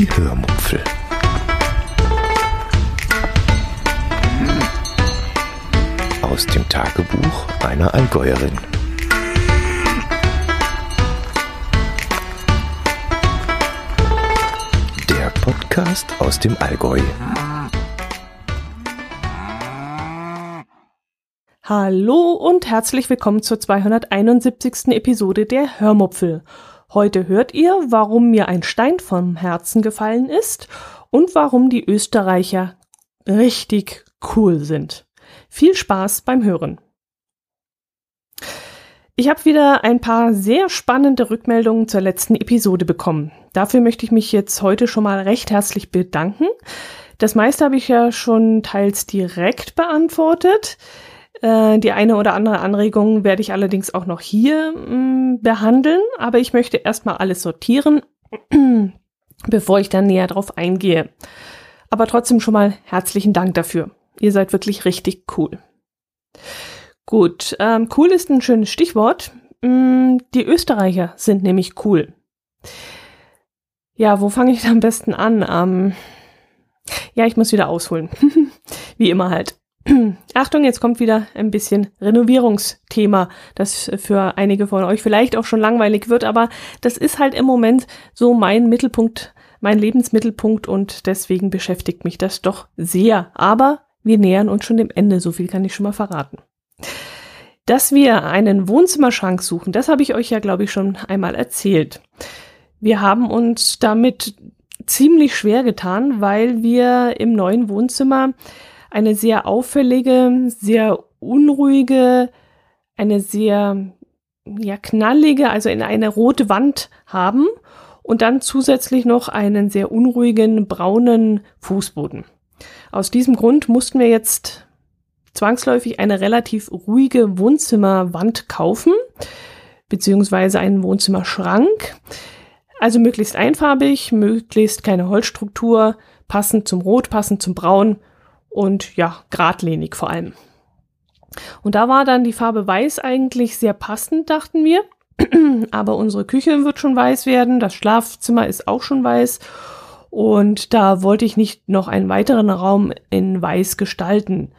Die Hörmupfel. Aus dem Tagebuch einer Allgäuerin. Der Podcast aus dem Allgäu. Hallo und herzlich willkommen zur 271. Episode der Hörmupfel. Heute hört ihr, warum mir ein Stein vom Herzen gefallen ist und warum die Österreicher richtig cool sind. Viel Spaß beim Hören. Ich habe wieder ein paar sehr spannende Rückmeldungen zur letzten Episode bekommen. Dafür möchte ich mich jetzt heute schon mal recht herzlich bedanken. Das meiste habe ich ja schon teils direkt beantwortet. Äh, die eine oder andere Anregung werde ich allerdings auch noch hier mm, behandeln, aber ich möchte erstmal alles sortieren, bevor ich dann näher drauf eingehe. Aber trotzdem schon mal herzlichen Dank dafür. Ihr seid wirklich richtig cool. Gut, ähm, cool ist ein schönes Stichwort. Mm, die Österreicher sind nämlich cool. Ja, wo fange ich am besten an? Ähm, ja, ich muss wieder ausholen. Wie immer halt. Achtung, jetzt kommt wieder ein bisschen Renovierungsthema, das für einige von euch vielleicht auch schon langweilig wird, aber das ist halt im Moment so mein Mittelpunkt, mein Lebensmittelpunkt und deswegen beschäftigt mich das doch sehr. Aber wir nähern uns schon dem Ende, so viel kann ich schon mal verraten. Dass wir einen Wohnzimmerschrank suchen, das habe ich euch ja, glaube ich, schon einmal erzählt. Wir haben uns damit ziemlich schwer getan, weil wir im neuen Wohnzimmer eine sehr auffällige, sehr unruhige, eine sehr ja, knallige, also in eine rote Wand haben und dann zusätzlich noch einen sehr unruhigen braunen Fußboden. Aus diesem Grund mussten wir jetzt zwangsläufig eine relativ ruhige Wohnzimmerwand kaufen, beziehungsweise einen Wohnzimmerschrank. Also möglichst einfarbig, möglichst keine Holzstruktur, passend zum Rot, passend zum Braun und ja, geradlinig vor allem. Und da war dann die Farbe Weiß eigentlich sehr passend, dachten wir. Aber unsere Küche wird schon weiß werden, das Schlafzimmer ist auch schon weiß. Und da wollte ich nicht noch einen weiteren Raum in Weiß gestalten.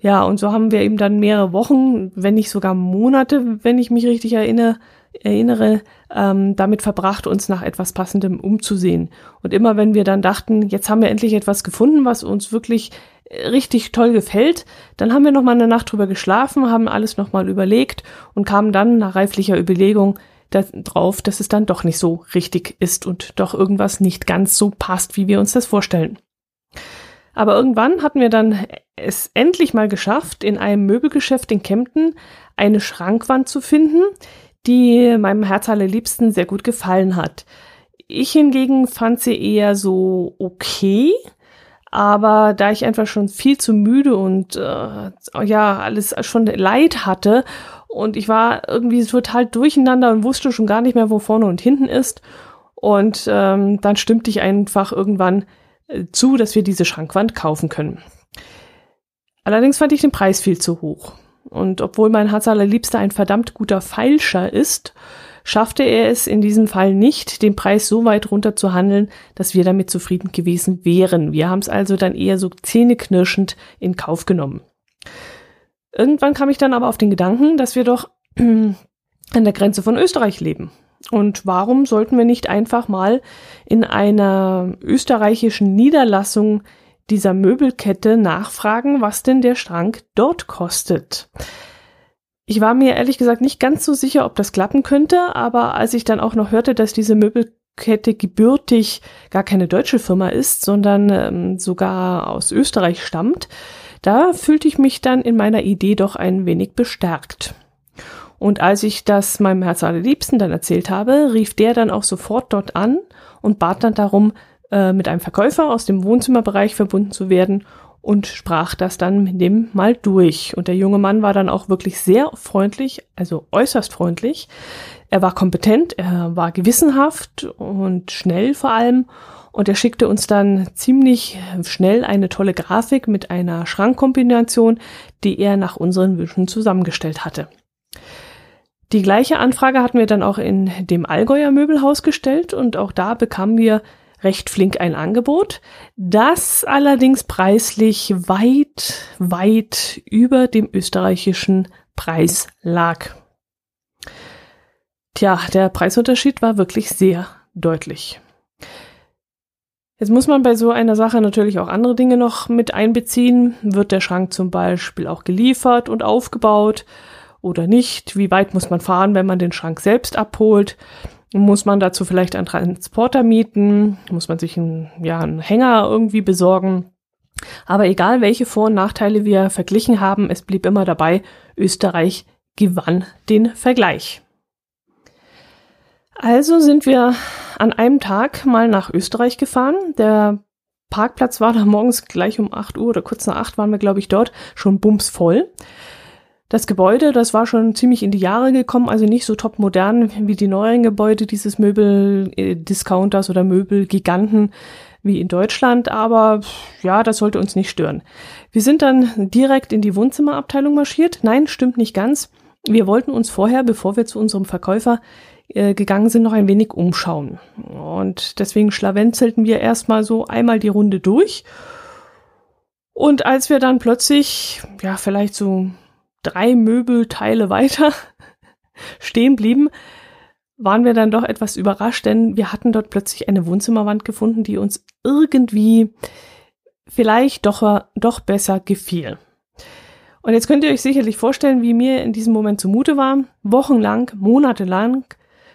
Ja, und so haben wir eben dann mehrere Wochen, wenn nicht sogar Monate, wenn ich mich richtig erinnere, erinnere, ähm, damit verbracht, uns nach etwas Passendem umzusehen. Und immer wenn wir dann dachten, jetzt haben wir endlich etwas gefunden, was uns wirklich richtig toll gefällt. Dann haben wir noch mal eine Nacht drüber geschlafen, haben alles noch mal überlegt und kamen dann nach reiflicher Überlegung darauf, dass es dann doch nicht so richtig ist und doch irgendwas nicht ganz so passt, wie wir uns das vorstellen. Aber irgendwann hatten wir dann es endlich mal geschafft, in einem Möbelgeschäft in Kempten eine Schrankwand zu finden, die meinem Herz allerliebsten sehr gut gefallen hat. Ich hingegen fand sie eher so okay, aber da ich einfach schon viel zu müde und äh, ja, alles schon leid hatte und ich war irgendwie total durcheinander und wusste schon gar nicht mehr, wo vorne und hinten ist. Und ähm, dann stimmte ich einfach irgendwann äh, zu, dass wir diese Schrankwand kaufen können. Allerdings fand ich den Preis viel zu hoch. Und obwohl mein Herz allerliebster ein verdammt guter Feilscher ist, schaffte er es in diesem Fall nicht, den Preis so weit runter zu handeln, dass wir damit zufrieden gewesen wären. Wir haben es also dann eher so zähneknirschend in Kauf genommen. Irgendwann kam ich dann aber auf den Gedanken, dass wir doch an der Grenze von Österreich leben. Und warum sollten wir nicht einfach mal in einer österreichischen Niederlassung dieser Möbelkette nachfragen, was denn der Schrank dort kostet? Ich war mir ehrlich gesagt nicht ganz so sicher, ob das klappen könnte, aber als ich dann auch noch hörte, dass diese Möbelkette gebürtig gar keine deutsche Firma ist, sondern ähm, sogar aus Österreich stammt, da fühlte ich mich dann in meiner Idee doch ein wenig bestärkt. Und als ich das meinem Herz allerliebsten dann erzählt habe, rief der dann auch sofort dort an und bat dann darum, äh, mit einem Verkäufer aus dem Wohnzimmerbereich verbunden zu werden und sprach das dann mit dem mal durch. Und der junge Mann war dann auch wirklich sehr freundlich, also äußerst freundlich. Er war kompetent, er war gewissenhaft und schnell vor allem. Und er schickte uns dann ziemlich schnell eine tolle Grafik mit einer Schrankkombination, die er nach unseren Wünschen zusammengestellt hatte. Die gleiche Anfrage hatten wir dann auch in dem Allgäuer Möbelhaus gestellt und auch da bekamen wir recht flink ein Angebot, das allerdings preislich weit, weit über dem österreichischen Preis lag. Tja, der Preisunterschied war wirklich sehr deutlich. Jetzt muss man bei so einer Sache natürlich auch andere Dinge noch mit einbeziehen. Wird der Schrank zum Beispiel auch geliefert und aufgebaut oder nicht? Wie weit muss man fahren, wenn man den Schrank selbst abholt? Muss man dazu vielleicht einen Transporter mieten? Muss man sich einen, ja, einen Hänger irgendwie besorgen? Aber egal, welche Vor- und Nachteile wir verglichen haben, es blieb immer dabei, Österreich gewann den Vergleich. Also sind wir an einem Tag mal nach Österreich gefahren. Der Parkplatz war da morgens gleich um 8 Uhr oder kurz nach 8 waren wir, glaube ich, dort schon bumsvoll. Das Gebäude, das war schon ziemlich in die Jahre gekommen, also nicht so top modern wie die neuen Gebäude dieses Möbel-Discounters oder Möbelgiganten wie in Deutschland, aber ja, das sollte uns nicht stören. Wir sind dann direkt in die Wohnzimmerabteilung marschiert. Nein, stimmt nicht ganz. Wir wollten uns vorher, bevor wir zu unserem Verkäufer äh, gegangen sind, noch ein wenig umschauen. Und deswegen schlawenzelten wir erstmal so einmal die Runde durch. Und als wir dann plötzlich, ja, vielleicht so drei Möbelteile weiter stehen blieben, waren wir dann doch etwas überrascht, denn wir hatten dort plötzlich eine Wohnzimmerwand gefunden, die uns irgendwie vielleicht doch, doch besser gefiel. Und jetzt könnt ihr euch sicherlich vorstellen, wie mir in diesem Moment zumute war. Wochenlang, monatelang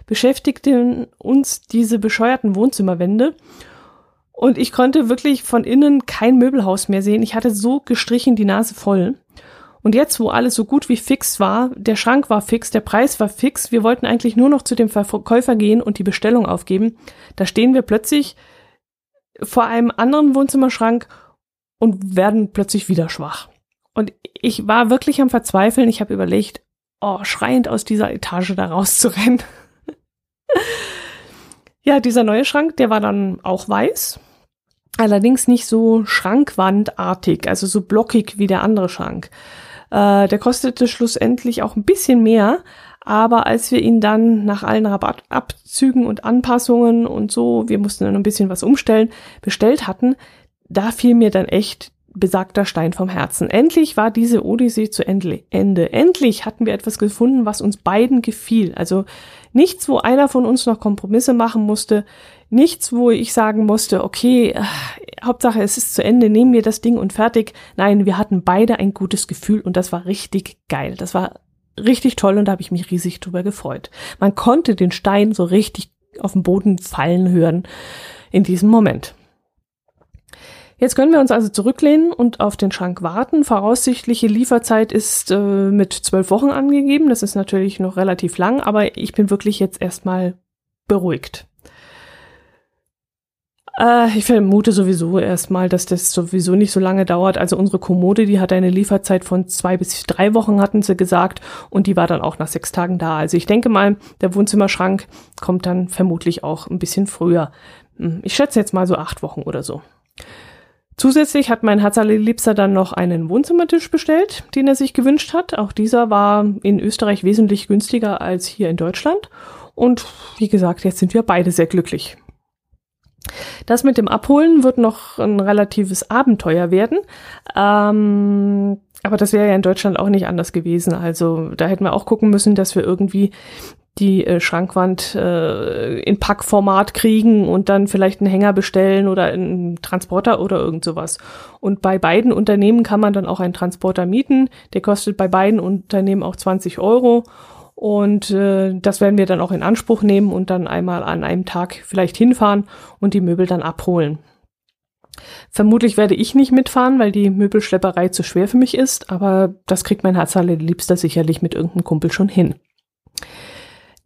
beschäftigten uns diese bescheuerten Wohnzimmerwände. Und ich konnte wirklich von innen kein Möbelhaus mehr sehen. Ich hatte so gestrichen die Nase voll. Und jetzt, wo alles so gut wie fix war, der Schrank war fix, der Preis war fix, wir wollten eigentlich nur noch zu dem Verkäufer gehen und die Bestellung aufgeben, da stehen wir plötzlich vor einem anderen Wohnzimmerschrank und werden plötzlich wieder schwach. Und ich war wirklich am Verzweifeln. Ich habe überlegt, oh, schreiend aus dieser Etage da rauszurennen. ja, dieser neue Schrank, der war dann auch weiß. Allerdings nicht so schrankwandartig, also so blockig wie der andere Schrank. Äh, der kostete schlussendlich auch ein bisschen mehr, aber als wir ihn dann nach allen Rabattabzügen und Anpassungen und so, wir mussten dann ein bisschen was umstellen, bestellt hatten, da fiel mir dann echt besagter Stein vom Herzen. Endlich war diese Odyssee zu Ende. Endlich hatten wir etwas gefunden, was uns beiden gefiel. Also nichts, wo einer von uns noch Kompromisse machen musste. Nichts, wo ich sagen musste, okay, äh, Hauptsache es ist zu Ende, nehmen wir das Ding und fertig. Nein, wir hatten beide ein gutes Gefühl und das war richtig geil. Das war richtig toll und da habe ich mich riesig drüber gefreut. Man konnte den Stein so richtig auf den Boden fallen hören in diesem Moment. Jetzt können wir uns also zurücklehnen und auf den Schrank warten. Voraussichtliche Lieferzeit ist äh, mit zwölf Wochen angegeben. Das ist natürlich noch relativ lang, aber ich bin wirklich jetzt erstmal beruhigt. Äh, ich vermute sowieso erstmal, dass das sowieso nicht so lange dauert. Also unsere Kommode, die hat eine Lieferzeit von zwei bis drei Wochen, hatten sie gesagt, und die war dann auch nach sechs Tagen da. Also ich denke mal, der Wohnzimmerschrank kommt dann vermutlich auch ein bisschen früher. Hm, ich schätze jetzt mal so acht Wochen oder so. Zusätzlich hat mein Herzallerliebster dann noch einen Wohnzimmertisch bestellt, den er sich gewünscht hat. Auch dieser war in Österreich wesentlich günstiger als hier in Deutschland. Und wie gesagt, jetzt sind wir beide sehr glücklich. Das mit dem Abholen wird noch ein relatives Abenteuer werden. Ähm, aber das wäre ja in Deutschland auch nicht anders gewesen. Also da hätten wir auch gucken müssen, dass wir irgendwie die äh, Schrankwand äh, in Packformat kriegen und dann vielleicht einen Hänger bestellen oder einen Transporter oder irgend sowas. Und bei beiden Unternehmen kann man dann auch einen Transporter mieten. Der kostet bei beiden Unternehmen auch 20 Euro. Und äh, das werden wir dann auch in Anspruch nehmen und dann einmal an einem Tag vielleicht hinfahren und die Möbel dann abholen. Vermutlich werde ich nicht mitfahren, weil die Möbelschlepperei zu schwer für mich ist, aber das kriegt mein Herzhalle Liebster sicherlich mit irgendeinem Kumpel schon hin.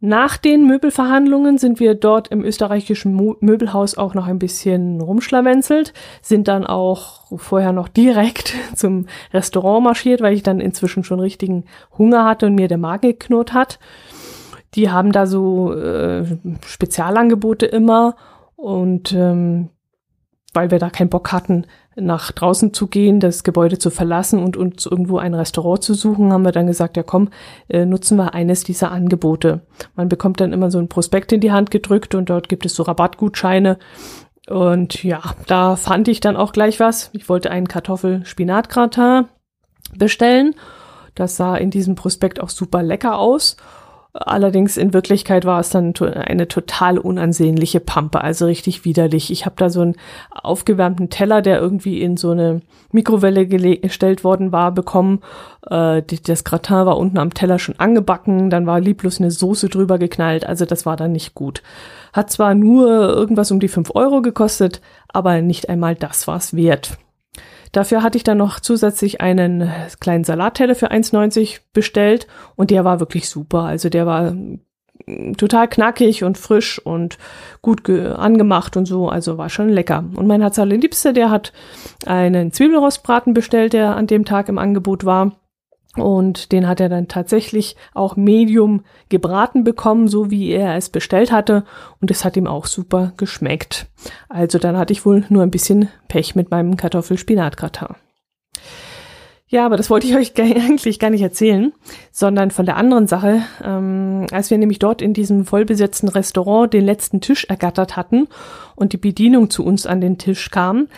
Nach den Möbelverhandlungen sind wir dort im österreichischen Mo Möbelhaus auch noch ein bisschen rumschlawenzelt, sind dann auch vorher noch direkt zum Restaurant marschiert, weil ich dann inzwischen schon richtigen Hunger hatte und mir der Magen geknurrt hat. Die haben da so äh, Spezialangebote immer und ähm, weil wir da keinen Bock hatten, nach draußen zu gehen, das Gebäude zu verlassen und uns irgendwo ein Restaurant zu suchen, haben wir dann gesagt, ja komm, äh, nutzen wir eines dieser Angebote. Man bekommt dann immer so ein Prospekt in die Hand gedrückt und dort gibt es so Rabattgutscheine Und ja, da fand ich dann auch gleich was. Ich wollte einen Kartoffel-Spinat-Gratin bestellen. Das sah in diesem Prospekt auch super lecker aus. Allerdings in Wirklichkeit war es dann eine total unansehnliche Pampe, also richtig widerlich. Ich habe da so einen aufgewärmten Teller, der irgendwie in so eine Mikrowelle gestellt worden war, bekommen. Äh, das Gratin war unten am Teller schon angebacken, dann war lieblos eine Soße drüber geknallt, also das war dann nicht gut. Hat zwar nur irgendwas um die fünf Euro gekostet, aber nicht einmal das war es wert. Dafür hatte ich dann noch zusätzlich einen kleinen Salatteller für 1,90 bestellt und der war wirklich super. Also der war mm, total knackig und frisch und gut angemacht und so, also war schon lecker. Und mein Herz allerliebster, der hat einen Zwiebelrostbraten bestellt, der an dem Tag im Angebot war. Und den hat er dann tatsächlich auch medium gebraten bekommen, so wie er es bestellt hatte. Und es hat ihm auch super geschmeckt. Also dann hatte ich wohl nur ein bisschen Pech mit meinem Kartoffelspinatgratin. Ja, aber das wollte ich euch eigentlich gar nicht erzählen, sondern von der anderen Sache. Ähm, als wir nämlich dort in diesem vollbesetzten Restaurant den letzten Tisch ergattert hatten und die Bedienung zu uns an den Tisch kam,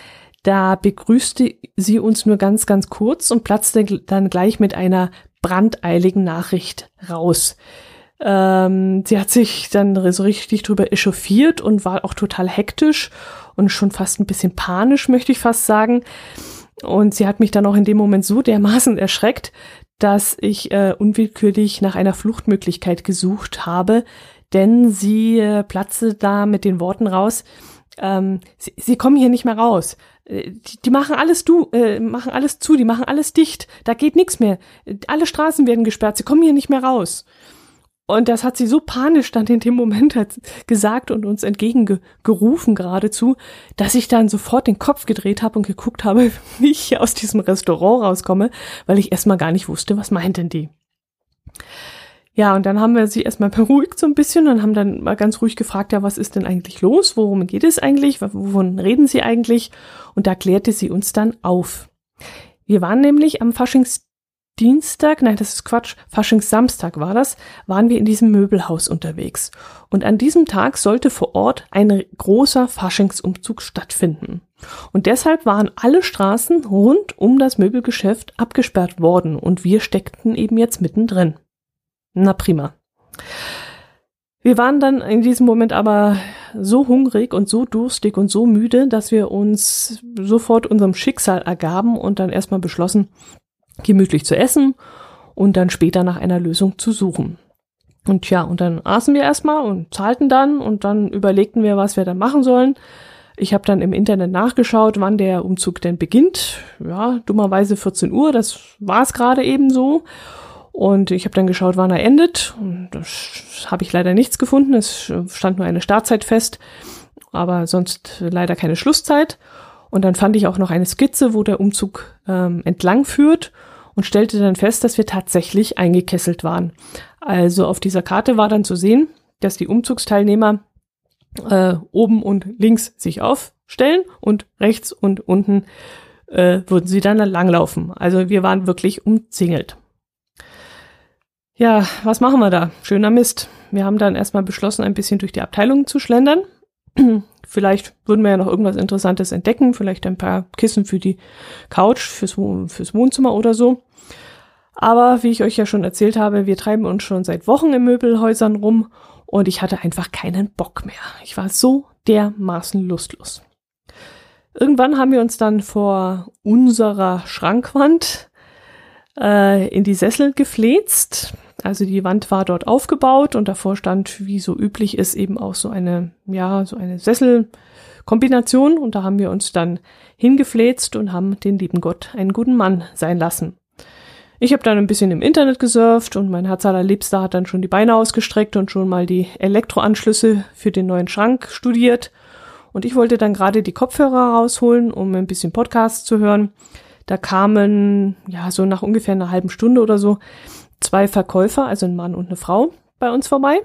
da begrüßte sie uns nur ganz, ganz kurz und platzte dann gleich mit einer brandeiligen Nachricht raus. Ähm, sie hat sich dann so richtig drüber echauffiert und war auch total hektisch und schon fast ein bisschen panisch, möchte ich fast sagen. Und sie hat mich dann auch in dem Moment so dermaßen erschreckt, dass ich äh, unwillkürlich nach einer Fluchtmöglichkeit gesucht habe, denn sie äh, platzte da mit den Worten raus, ähm, sie, sie kommen hier nicht mehr raus. Äh, die, machen alles du, äh, machen alles zu, die machen alles dicht. Da geht nichts mehr. Alle Straßen werden gesperrt. Sie kommen hier nicht mehr raus. Und das hat sie so panisch dann in dem Moment gesagt und uns entgegengerufen geradezu, dass ich dann sofort den Kopf gedreht habe und geguckt habe, wie ich aus diesem Restaurant rauskomme, weil ich erstmal gar nicht wusste, was meint denn die. Ja, und dann haben wir sie erstmal beruhigt so ein bisschen und haben dann mal ganz ruhig gefragt, ja, was ist denn eigentlich los? Worum geht es eigentlich? Wovon reden Sie eigentlich? Und da klärte sie uns dann auf. Wir waren nämlich am Faschingsdienstag, nein, das ist Quatsch, Faschingssamstag war das, waren wir in diesem Möbelhaus unterwegs. Und an diesem Tag sollte vor Ort ein großer Faschingsumzug stattfinden. Und deshalb waren alle Straßen rund um das Möbelgeschäft abgesperrt worden und wir steckten eben jetzt mittendrin. Na prima. Wir waren dann in diesem Moment aber so hungrig und so durstig und so müde, dass wir uns sofort unserem Schicksal ergaben und dann erstmal beschlossen, gemütlich zu essen und dann später nach einer Lösung zu suchen. Und ja, und dann aßen wir erstmal und zahlten dann und dann überlegten wir, was wir dann machen sollen. Ich habe dann im Internet nachgeschaut, wann der Umzug denn beginnt. Ja, dummerweise 14 Uhr, das war es gerade eben so. Und ich habe dann geschaut, wann er endet. Und das habe ich leider nichts gefunden. Es stand nur eine Startzeit fest, aber sonst leider keine Schlusszeit. Und dann fand ich auch noch eine Skizze, wo der Umzug ähm, entlang führt und stellte dann fest, dass wir tatsächlich eingekesselt waren. Also auf dieser Karte war dann zu sehen, dass die Umzugsteilnehmer äh, oben und links sich aufstellen und rechts und unten äh, würden sie dann langlaufen. Also wir waren wirklich umzingelt. Ja, was machen wir da? Schöner Mist. Wir haben dann erstmal beschlossen, ein bisschen durch die Abteilungen zu schlendern. Vielleicht würden wir ja noch irgendwas Interessantes entdecken, vielleicht ein paar Kissen für die Couch, fürs, fürs Wohnzimmer oder so. Aber wie ich euch ja schon erzählt habe, wir treiben uns schon seit Wochen in Möbelhäusern rum und ich hatte einfach keinen Bock mehr. Ich war so dermaßen lustlos. Irgendwann haben wir uns dann vor unserer Schrankwand äh, in die Sessel gefläzt. Also die Wand war dort aufgebaut und davor stand, wie so üblich ist, eben auch so eine, ja, so eine Sesselkombination und da haben wir uns dann hingefläzt und haben den lieben Gott einen guten Mann sein lassen. Ich habe dann ein bisschen im Internet gesurft und mein Herz allerliebster hat dann schon die Beine ausgestreckt und schon mal die Elektroanschlüsse für den neuen Schrank studiert. Und ich wollte dann gerade die Kopfhörer rausholen, um ein bisschen Podcast zu hören. Da kamen, ja, so nach ungefähr einer halben Stunde oder so, zwei Verkäufer, also ein Mann und eine Frau, bei uns vorbei.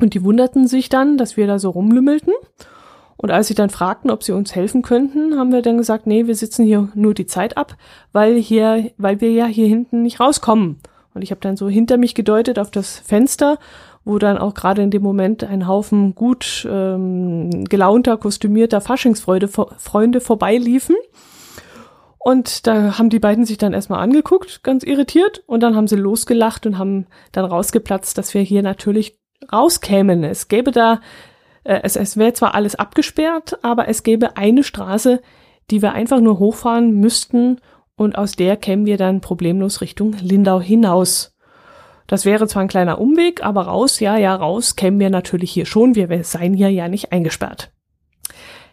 Und die wunderten sich dann, dass wir da so rumlümmelten. Und als sie dann fragten, ob sie uns helfen könnten, haben wir dann gesagt, nee, wir sitzen hier nur die Zeit ab, weil hier, weil wir ja hier hinten nicht rauskommen. Und ich habe dann so hinter mich gedeutet auf das Fenster wo dann auch gerade in dem Moment ein Haufen gut ähm, gelaunter, kostümierter Faschingsfreunde Freunde vorbeiliefen. Und da haben die beiden sich dann erstmal angeguckt, ganz irritiert, und dann haben sie losgelacht und haben dann rausgeplatzt, dass wir hier natürlich rauskämen. Es gäbe da, äh, es, es wäre zwar alles abgesperrt, aber es gäbe eine Straße, die wir einfach nur hochfahren müssten und aus der kämen wir dann problemlos Richtung Lindau hinaus. Das wäre zwar ein kleiner Umweg, aber raus, ja, ja, raus kämen wir natürlich hier schon. Wir seien hier ja nicht eingesperrt.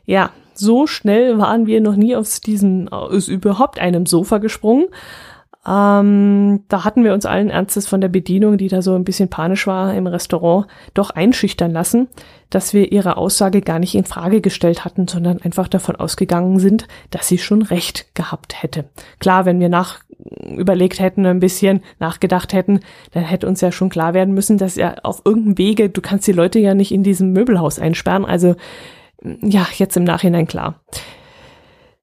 Ja, so schnell waren wir noch nie aus diesem, aus überhaupt einem Sofa gesprungen. Ähm, da hatten wir uns allen Ernstes von der Bedienung, die da so ein bisschen panisch war im Restaurant, doch einschüchtern lassen, dass wir ihre Aussage gar nicht in Frage gestellt hatten, sondern einfach davon ausgegangen sind, dass sie schon recht gehabt hätte. Klar, wenn wir nach überlegt hätten, ein bisschen nachgedacht hätten, dann hätte uns ja schon klar werden müssen, dass ja auf irgendeinem Wege, du kannst die Leute ja nicht in diesem Möbelhaus einsperren, also ja, jetzt im Nachhinein klar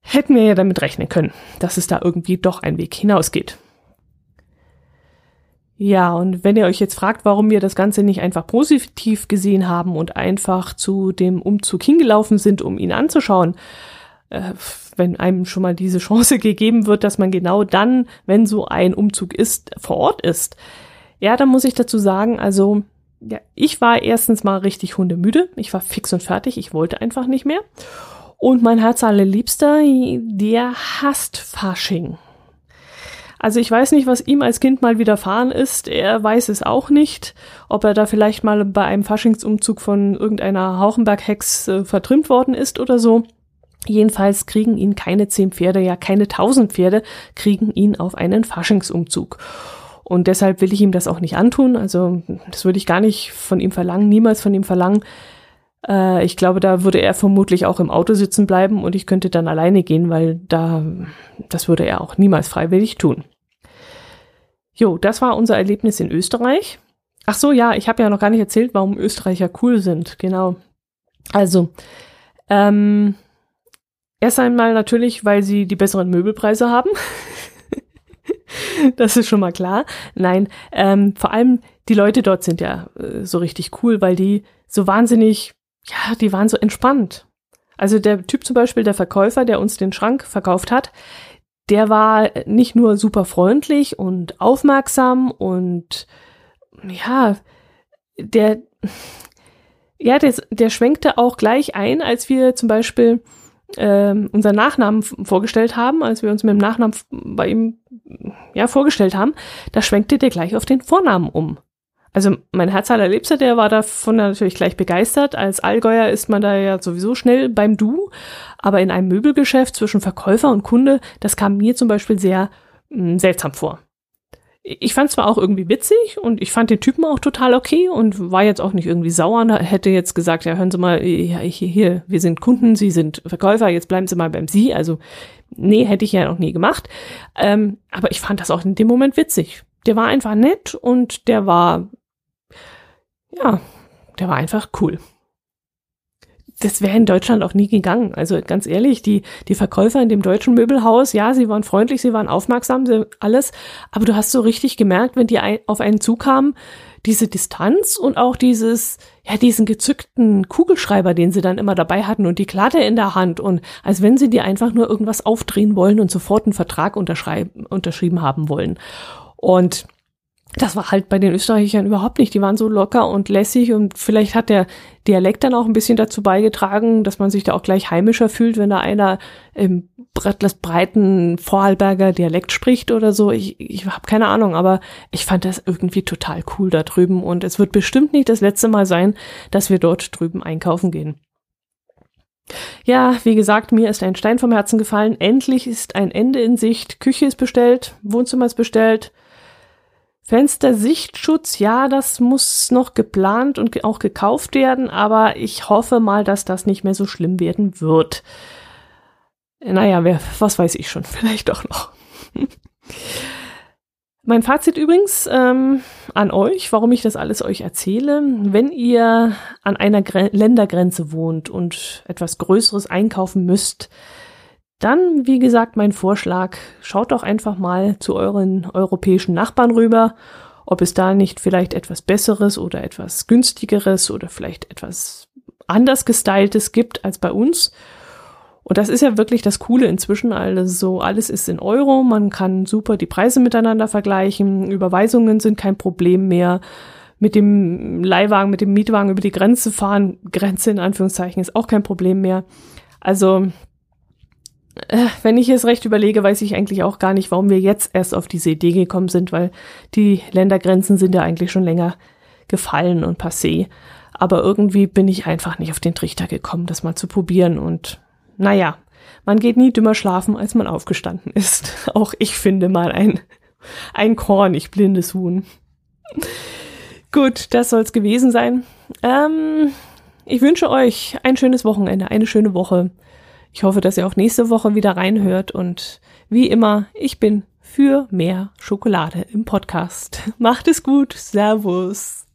hätten wir ja damit rechnen können, dass es da irgendwie doch ein Weg hinausgeht. Ja, und wenn ihr euch jetzt fragt, warum wir das Ganze nicht einfach positiv gesehen haben und einfach zu dem Umzug hingelaufen sind, um ihn anzuschauen, äh, wenn einem schon mal diese Chance gegeben wird, dass man genau dann, wenn so ein Umzug ist, vor Ort ist, ja, dann muss ich dazu sagen, also ja, ich war erstens mal richtig hundemüde, ich war fix und fertig, ich wollte einfach nicht mehr. Und mein Herz allerliebster, der hasst Fasching. Also ich weiß nicht, was ihm als Kind mal widerfahren ist. Er weiß es auch nicht, ob er da vielleicht mal bei einem Faschingsumzug von irgendeiner Hauchenberg-Hex äh, vertrimmt worden ist oder so. Jedenfalls kriegen ihn keine zehn Pferde, ja keine tausend Pferde, kriegen ihn auf einen Faschingsumzug. Und deshalb will ich ihm das auch nicht antun. Also das würde ich gar nicht von ihm verlangen, niemals von ihm verlangen. Äh, ich glaube, da würde er vermutlich auch im Auto sitzen bleiben und ich könnte dann alleine gehen, weil da, das würde er auch niemals freiwillig tun. Jo, das war unser Erlebnis in Österreich. Ach so, ja, ich habe ja noch gar nicht erzählt, warum Österreicher cool sind. Genau. Also, ähm, erst einmal natürlich, weil sie die besseren Möbelpreise haben. das ist schon mal klar. Nein, ähm, vor allem die Leute dort sind ja äh, so richtig cool, weil die so wahnsinnig ja, die waren so entspannt. Also der Typ zum Beispiel, der Verkäufer, der uns den Schrank verkauft hat, der war nicht nur super freundlich und aufmerksam und ja, der, ja, der, der schwenkte auch gleich ein, als wir zum Beispiel ähm, unseren Nachnamen vorgestellt haben, als wir uns mit dem Nachnamen bei ihm ja vorgestellt haben, da schwenkte der gleich auf den Vornamen um. Also mein Herz allerliebster, der war davon natürlich gleich begeistert. Als Allgäuer ist man da ja sowieso schnell beim Du. Aber in einem Möbelgeschäft zwischen Verkäufer und Kunde, das kam mir zum Beispiel sehr mh, hm, seltsam vor. Ich fand zwar auch irgendwie witzig und ich fand den Typen auch total okay und war jetzt auch nicht irgendwie sauer und hätte jetzt gesagt, ja, hören Sie mal, ja, hier, hier, wir sind Kunden, Sie sind Verkäufer, jetzt bleiben Sie mal beim Sie. Also, nee, hätte ich ja noch nie gemacht. Ähm, aber ich fand das auch in dem Moment witzig. Der war einfach nett und der war ja, der war einfach cool. Das wäre in Deutschland auch nie gegangen. Also ganz ehrlich, die, die Verkäufer in dem deutschen Möbelhaus, ja, sie waren freundlich, sie waren aufmerksam, sie, alles. Aber du hast so richtig gemerkt, wenn die ein, auf einen zukamen, diese Distanz und auch dieses, ja, diesen gezückten Kugelschreiber, den sie dann immer dabei hatten und die Klatte in der Hand und als wenn sie dir einfach nur irgendwas aufdrehen wollen und sofort einen Vertrag unterschreiben, unterschrieben haben wollen. Und das war halt bei den Österreichern überhaupt nicht. Die waren so locker und lässig und vielleicht hat der Dialekt dann auch ein bisschen dazu beigetragen, dass man sich da auch gleich heimischer fühlt, wenn da einer im breiten Vorarlberger Dialekt spricht oder so. Ich, ich habe keine Ahnung, aber ich fand das irgendwie total cool da drüben und es wird bestimmt nicht das letzte Mal sein, dass wir dort drüben einkaufen gehen. Ja, wie gesagt, mir ist ein Stein vom Herzen gefallen. Endlich ist ein Ende in Sicht. Küche ist bestellt, Wohnzimmer ist bestellt. Fenstersichtschutz, ja, das muss noch geplant und auch gekauft werden, aber ich hoffe mal, dass das nicht mehr so schlimm werden wird. Naja, wer, was weiß ich schon, vielleicht doch noch. mein Fazit übrigens ähm, an euch, warum ich das alles euch erzähle. Wenn ihr an einer Gre Ländergrenze wohnt und etwas Größeres einkaufen müsst, dann, wie gesagt, mein Vorschlag, schaut doch einfach mal zu euren europäischen Nachbarn rüber ob es da nicht vielleicht etwas Besseres oder etwas günstigeres oder vielleicht etwas anders gestyltes gibt als bei uns. Und das ist ja wirklich das Coole inzwischen. Also alles ist in Euro. Man kann super die Preise miteinander vergleichen. Überweisungen sind kein Problem mehr. Mit dem Leihwagen, mit dem Mietwagen über die Grenze fahren, Grenze in Anführungszeichen, ist auch kein Problem mehr. Also, wenn ich es recht überlege, weiß ich eigentlich auch gar nicht, warum wir jetzt erst auf diese Idee gekommen sind, weil die Ländergrenzen sind ja eigentlich schon länger gefallen und passé. Aber irgendwie bin ich einfach nicht auf den Trichter gekommen, das mal zu probieren und naja, man geht nie dümmer schlafen, als man aufgestanden ist. Auch ich finde mal ein, ein kornig blindes Huhn. Gut, das soll's gewesen sein. Ähm, ich wünsche euch ein schönes Wochenende, eine schöne Woche. Ich hoffe, dass ihr auch nächste Woche wieder reinhört und wie immer, ich bin für mehr Schokolade im Podcast. Macht es gut. Servus.